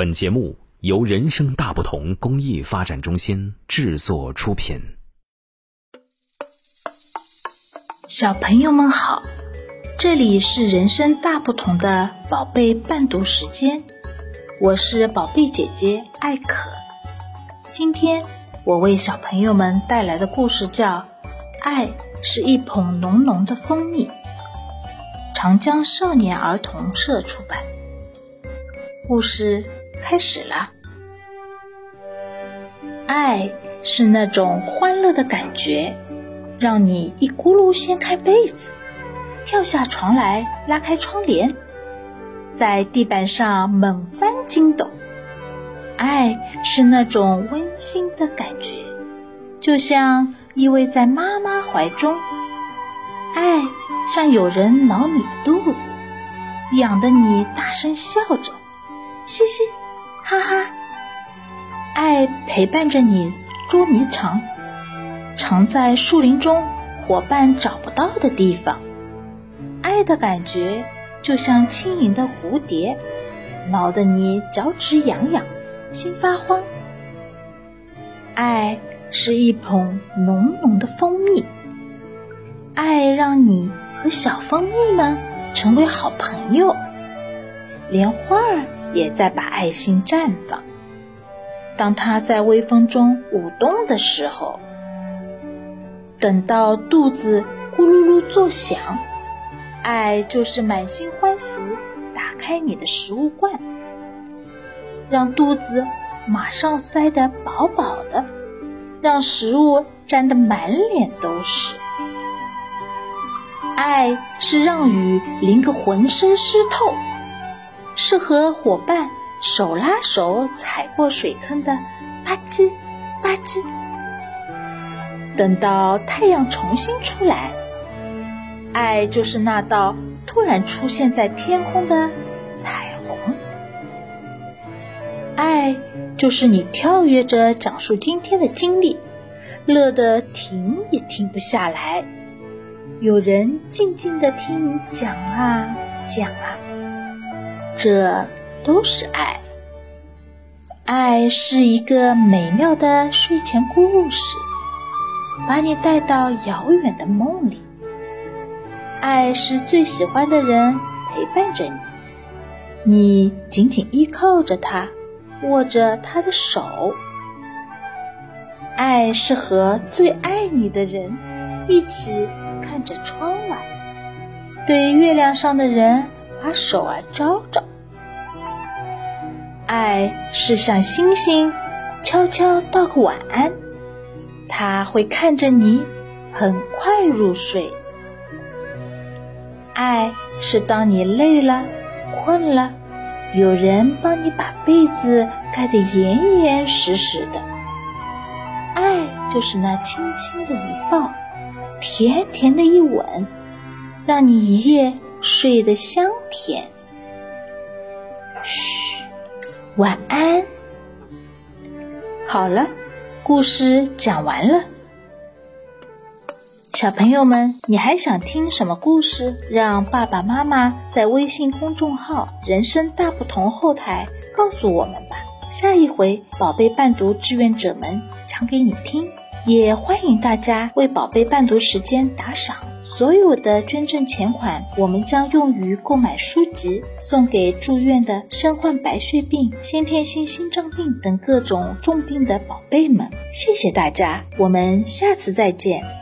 本节目由人生大不同公益发展中心制作出品。小朋友们好，这里是人生大不同的宝贝伴读时间，我是宝贝姐姐艾可。今天我为小朋友们带来的故事叫《爱是一捧浓浓的蜂蜜》，长江少年儿童社出版。故事。开始了，爱是那种欢乐的感觉，让你一咕噜掀开被子，跳下床来拉开窗帘，在地板上猛翻筋斗。爱是那种温馨的感觉，就像依偎在妈妈怀中。爱像有人挠你的肚子，痒得你大声笑着，嘻嘻。哈哈，爱陪伴着你捉迷藏，藏在树林中伙伴找不到的地方。爱的感觉就像轻盈的蝴蝶，挠得你脚趾痒痒，心发慌。爱是一捧浓浓的蜂蜜，爱让你和小蜂蜜们成为好朋友，连花儿。也在把爱心绽放。当它在微风中舞动的时候，等到肚子咕噜噜作响，爱就是满心欢喜，打开你的食物罐，让肚子马上塞得饱饱的，让食物沾得满脸都是。爱是让雨淋个浑身湿透。是和伙伴手拉手踩过水坑的吧唧吧唧。等到太阳重新出来，爱就是那道突然出现在天空的彩虹。爱就是你跳跃着讲述今天的经历，乐得停也停不下来。有人静静的听你讲啊讲啊。这都是爱，爱是一个美妙的睡前故事，把你带到遥远的梦里。爱是最喜欢的人陪伴着你，你紧紧依靠着他，握着他的手。爱是和最爱你的人一起看着窗外，对月亮上的人把手儿招招。爱是向星星悄悄道个晚安，他会看着你很快入睡。爱是当你累了、困了，有人帮你把被子盖得严严实实的。爱就是那轻轻的一抱，甜甜的一吻，让你一夜睡得香甜。嘘。晚安。好了，故事讲完了。小朋友们，你还想听什么故事？让爸爸妈妈在微信公众号“人生大不同”后台告诉我们吧。下一回，宝贝伴读志愿者们讲给你听。也欢迎大家为宝贝伴读时间打赏。所有的捐赠钱款，我们将用于购买书籍，送给住院的身患白血病、先天性心脏病等各种重病的宝贝们。谢谢大家，我们下次再见。